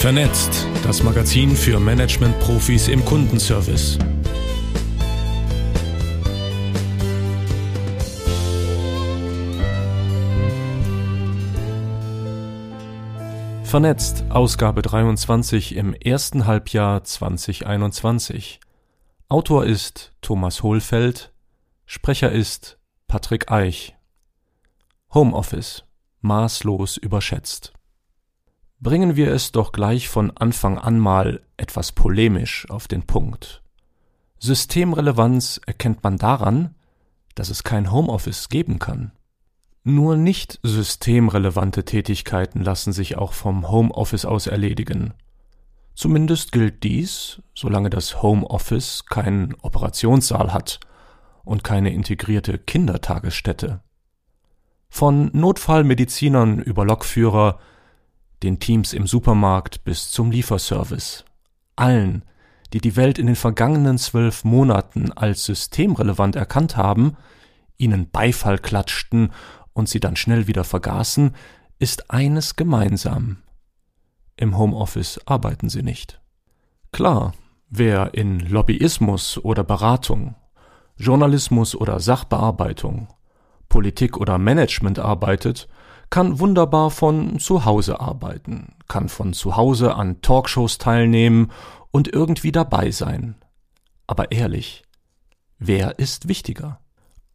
Vernetzt, das Magazin für Management-Profis im Kundenservice. Vernetzt, Ausgabe 23 im ersten Halbjahr 2021. Autor ist Thomas Hohlfeld, Sprecher ist Patrick Eich. Homeoffice, maßlos überschätzt. Bringen wir es doch gleich von Anfang an mal etwas polemisch auf den Punkt. Systemrelevanz erkennt man daran, dass es kein Homeoffice geben kann. Nur nicht systemrelevante Tätigkeiten lassen sich auch vom Homeoffice aus erledigen. Zumindest gilt dies, solange das Homeoffice keinen Operationssaal hat und keine integrierte Kindertagesstätte. Von Notfallmedizinern über Lokführer den Teams im Supermarkt bis zum Lieferservice. Allen, die die Welt in den vergangenen zwölf Monaten als systemrelevant erkannt haben, ihnen Beifall klatschten und sie dann schnell wieder vergaßen, ist eines gemeinsam. Im Homeoffice arbeiten sie nicht. Klar, wer in Lobbyismus oder Beratung, Journalismus oder Sachbearbeitung, Politik oder Management arbeitet, kann wunderbar von zu Hause arbeiten, kann von zu Hause an Talkshows teilnehmen und irgendwie dabei sein. Aber ehrlich, wer ist wichtiger?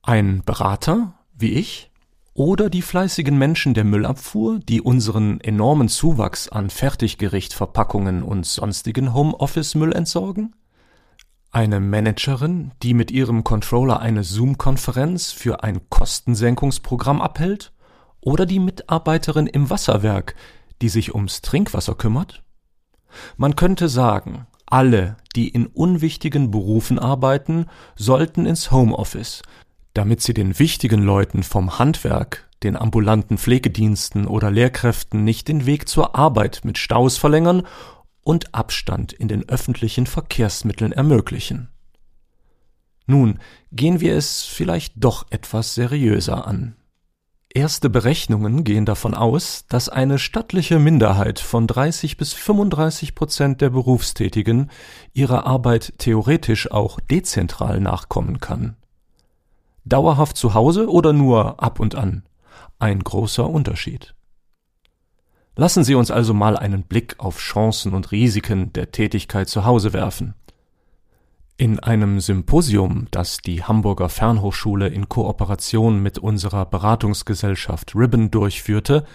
Ein Berater, wie ich? Oder die fleißigen Menschen der Müllabfuhr, die unseren enormen Zuwachs an Fertiggerichtverpackungen und sonstigen Homeoffice-Müll entsorgen? Eine Managerin, die mit ihrem Controller eine Zoom-Konferenz für ein Kostensenkungsprogramm abhält? Oder die Mitarbeiterin im Wasserwerk, die sich ums Trinkwasser kümmert? Man könnte sagen, alle, die in unwichtigen Berufen arbeiten, sollten ins Homeoffice, damit sie den wichtigen Leuten vom Handwerk, den ambulanten Pflegediensten oder Lehrkräften nicht den Weg zur Arbeit mit Staus verlängern und Abstand in den öffentlichen Verkehrsmitteln ermöglichen. Nun gehen wir es vielleicht doch etwas seriöser an. Erste Berechnungen gehen davon aus, dass eine stattliche Minderheit von 30 bis 35 Prozent der Berufstätigen ihrer Arbeit theoretisch auch dezentral nachkommen kann. Dauerhaft zu Hause oder nur ab und an? Ein großer Unterschied. Lassen Sie uns also mal einen Blick auf Chancen und Risiken der Tätigkeit zu Hause werfen. In einem Symposium, das die Hamburger Fernhochschule in Kooperation mit unserer Beratungsgesellschaft Ribbon durchführte,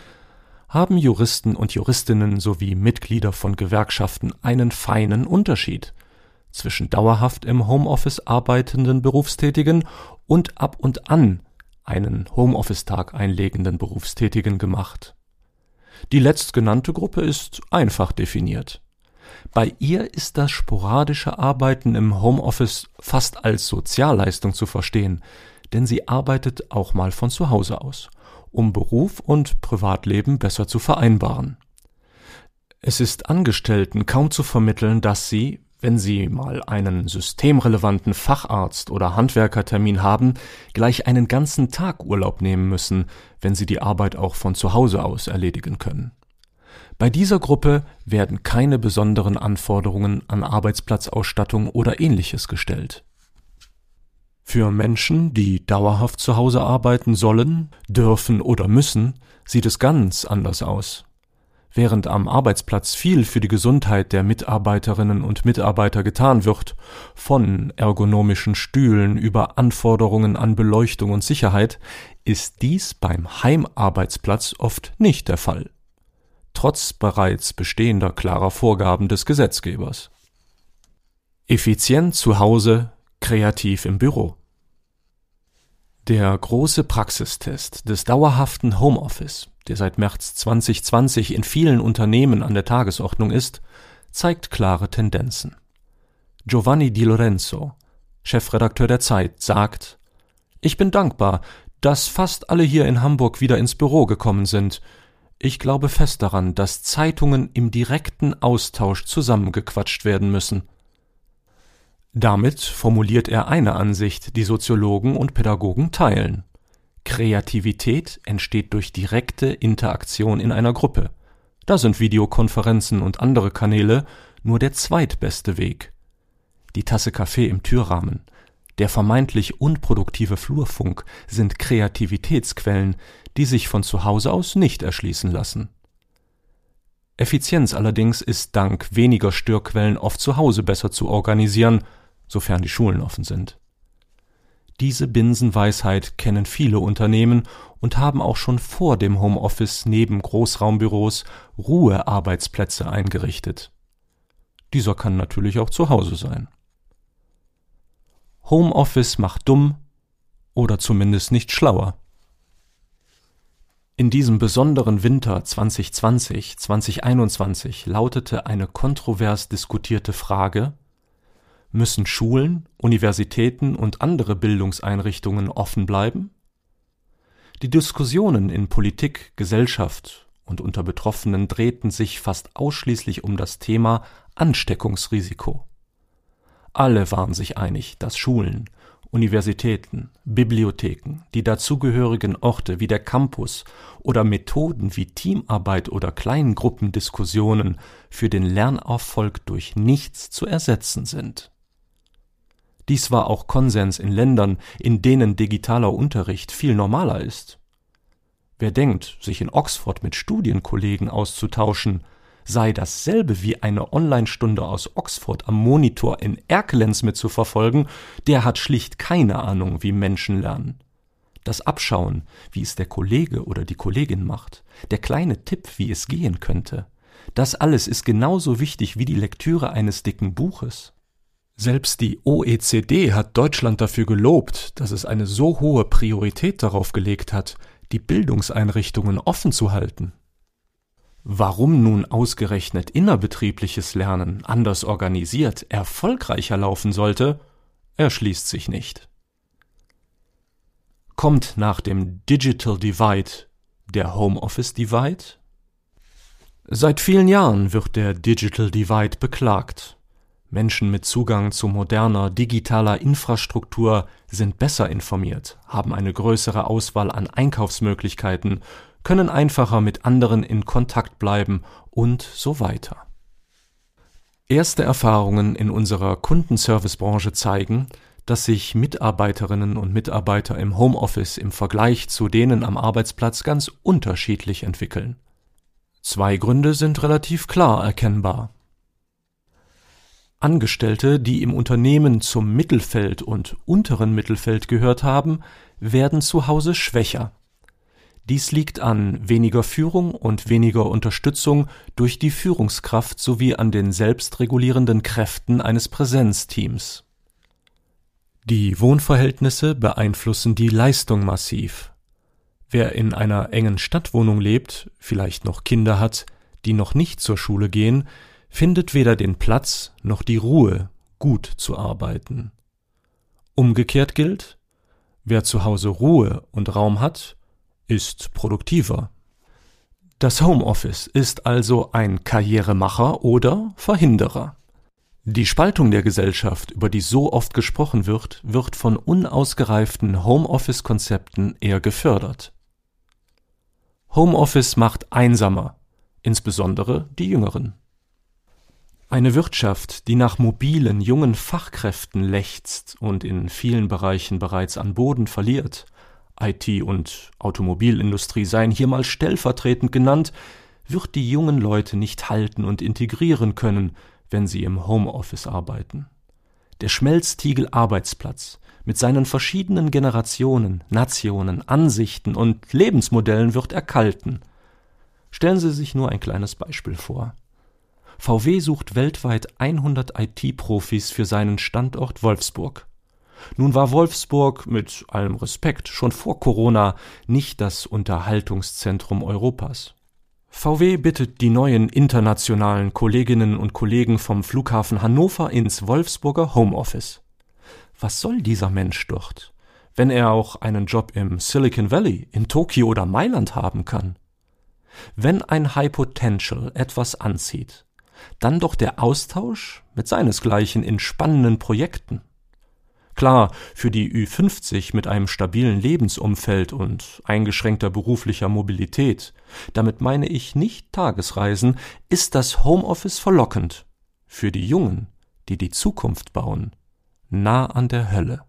haben Juristen und Juristinnen sowie Mitglieder von Gewerkschaften einen feinen Unterschied zwischen dauerhaft im Homeoffice arbeitenden Berufstätigen und ab und an einen Homeoffice-Tag einlegenden Berufstätigen gemacht. Die letztgenannte Gruppe ist einfach definiert. Bei ihr ist das sporadische Arbeiten im Homeoffice fast als Sozialleistung zu verstehen, denn sie arbeitet auch mal von zu Hause aus, um Beruf und Privatleben besser zu vereinbaren. Es ist Angestellten kaum zu vermitteln, dass sie, wenn sie mal einen systemrelevanten Facharzt oder Handwerkertermin haben, gleich einen ganzen Tag Urlaub nehmen müssen, wenn sie die Arbeit auch von zu Hause aus erledigen können. Bei dieser Gruppe werden keine besonderen Anforderungen an Arbeitsplatzausstattung oder ähnliches gestellt. Für Menschen, die dauerhaft zu Hause arbeiten sollen, dürfen oder müssen, sieht es ganz anders aus. Während am Arbeitsplatz viel für die Gesundheit der Mitarbeiterinnen und Mitarbeiter getan wird, von ergonomischen Stühlen über Anforderungen an Beleuchtung und Sicherheit, ist dies beim Heimarbeitsplatz oft nicht der Fall trotz bereits bestehender klarer Vorgaben des Gesetzgebers. Effizient zu Hause, kreativ im Büro. Der große Praxistest des dauerhaften Homeoffice, der seit März 2020 in vielen Unternehmen an der Tagesordnung ist, zeigt klare Tendenzen. Giovanni Di Lorenzo, Chefredakteur der Zeit, sagt, ich bin dankbar, dass fast alle hier in Hamburg wieder ins Büro gekommen sind, ich glaube fest daran, dass Zeitungen im direkten Austausch zusammengequatscht werden müssen. Damit formuliert er eine Ansicht, die Soziologen und Pädagogen teilen. Kreativität entsteht durch direkte Interaktion in einer Gruppe. Da sind Videokonferenzen und andere Kanäle nur der zweitbeste Weg. Die Tasse Kaffee im Türrahmen, der vermeintlich unproduktive Flurfunk sind Kreativitätsquellen, die sich von zu Hause aus nicht erschließen lassen. Effizienz allerdings ist dank weniger Störquellen oft zu Hause besser zu organisieren, sofern die Schulen offen sind. Diese Binsenweisheit kennen viele Unternehmen und haben auch schon vor dem Homeoffice neben Großraumbüros Ruhearbeitsplätze eingerichtet. Dieser kann natürlich auch zu Hause sein. Homeoffice macht dumm oder zumindest nicht schlauer. In diesem besonderen Winter 2020, 2021 lautete eine kontrovers diskutierte Frage Müssen Schulen, Universitäten und andere Bildungseinrichtungen offen bleiben? Die Diskussionen in Politik, Gesellschaft und unter Betroffenen drehten sich fast ausschließlich um das Thema Ansteckungsrisiko. Alle waren sich einig, dass Schulen, Universitäten, Bibliotheken, die dazugehörigen Orte wie der Campus oder Methoden wie Teamarbeit oder Kleingruppendiskussionen für den Lernerfolg durch nichts zu ersetzen sind. Dies war auch Konsens in Ländern, in denen digitaler Unterricht viel normaler ist. Wer denkt, sich in Oxford mit Studienkollegen auszutauschen, sei dasselbe wie eine Online-Stunde aus Oxford am Monitor in Erkelenz mitzuverfolgen, der hat schlicht keine Ahnung, wie Menschen lernen. Das Abschauen, wie es der Kollege oder die Kollegin macht, der kleine Tipp, wie es gehen könnte, das alles ist genauso wichtig wie die Lektüre eines dicken Buches. Selbst die OECD hat Deutschland dafür gelobt, dass es eine so hohe Priorität darauf gelegt hat, die Bildungseinrichtungen offen zu halten. Warum nun ausgerechnet innerbetriebliches Lernen anders organisiert erfolgreicher laufen sollte, erschließt sich nicht. Kommt nach dem Digital Divide der Homeoffice Divide? Seit vielen Jahren wird der Digital Divide beklagt. Menschen mit Zugang zu moderner digitaler Infrastruktur sind besser informiert, haben eine größere Auswahl an Einkaufsmöglichkeiten können einfacher mit anderen in Kontakt bleiben und so weiter. Erste Erfahrungen in unserer Kundenservicebranche zeigen, dass sich Mitarbeiterinnen und Mitarbeiter im Homeoffice im Vergleich zu denen am Arbeitsplatz ganz unterschiedlich entwickeln. Zwei Gründe sind relativ klar erkennbar. Angestellte, die im Unternehmen zum Mittelfeld und unteren Mittelfeld gehört haben, werden zu Hause schwächer dies liegt an weniger Führung und weniger Unterstützung durch die Führungskraft sowie an den selbstregulierenden Kräften eines Präsenzteams. Die Wohnverhältnisse beeinflussen die Leistung massiv. Wer in einer engen Stadtwohnung lebt, vielleicht noch Kinder hat, die noch nicht zur Schule gehen, findet weder den Platz noch die Ruhe, gut zu arbeiten. Umgekehrt gilt, wer zu Hause Ruhe und Raum hat, ist produktiver. Das Homeoffice ist also ein Karrieremacher oder Verhinderer. Die Spaltung der Gesellschaft, über die so oft gesprochen wird, wird von unausgereiften Homeoffice-Konzepten eher gefördert. Homeoffice macht einsamer, insbesondere die Jüngeren. Eine Wirtschaft, die nach mobilen, jungen Fachkräften lechzt und in vielen Bereichen bereits an Boden verliert, IT und Automobilindustrie seien hier mal stellvertretend genannt, wird die jungen Leute nicht halten und integrieren können, wenn sie im Homeoffice arbeiten. Der Schmelztiegel Arbeitsplatz mit seinen verschiedenen Generationen, Nationen, Ansichten und Lebensmodellen wird erkalten. Stellen Sie sich nur ein kleines Beispiel vor. VW sucht weltweit 100 IT-Profis für seinen Standort Wolfsburg. Nun war Wolfsburg mit allem Respekt schon vor Corona nicht das Unterhaltungszentrum Europas. VW bittet die neuen internationalen Kolleginnen und Kollegen vom Flughafen Hannover ins Wolfsburger Homeoffice. Was soll dieser Mensch dort, wenn er auch einen Job im Silicon Valley, in Tokio oder Mailand haben kann? Wenn ein High Potential etwas anzieht, dann doch der Austausch mit seinesgleichen in spannenden Projekten. Klar, für die Ü50 mit einem stabilen Lebensumfeld und eingeschränkter beruflicher Mobilität, damit meine ich nicht Tagesreisen, ist das Homeoffice verlockend. Für die Jungen, die die Zukunft bauen, nah an der Hölle.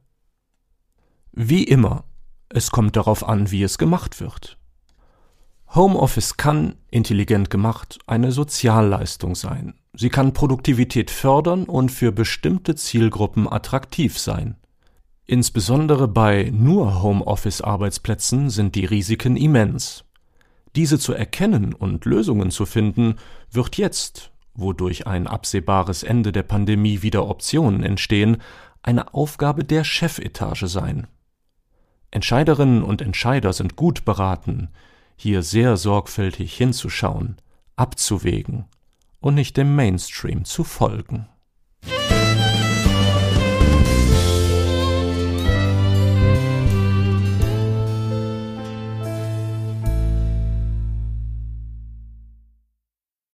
Wie immer, es kommt darauf an, wie es gemacht wird. Homeoffice kann, intelligent gemacht, eine Sozialleistung sein. Sie kann Produktivität fördern und für bestimmte Zielgruppen attraktiv sein. Insbesondere bei nur Homeoffice-Arbeitsplätzen sind die Risiken immens. Diese zu erkennen und Lösungen zu finden, wird jetzt, wodurch ein absehbares Ende der Pandemie wieder Optionen entstehen, eine Aufgabe der Chefetage sein. Entscheiderinnen und Entscheider sind gut beraten, hier sehr sorgfältig hinzuschauen, abzuwägen und nicht dem Mainstream zu folgen.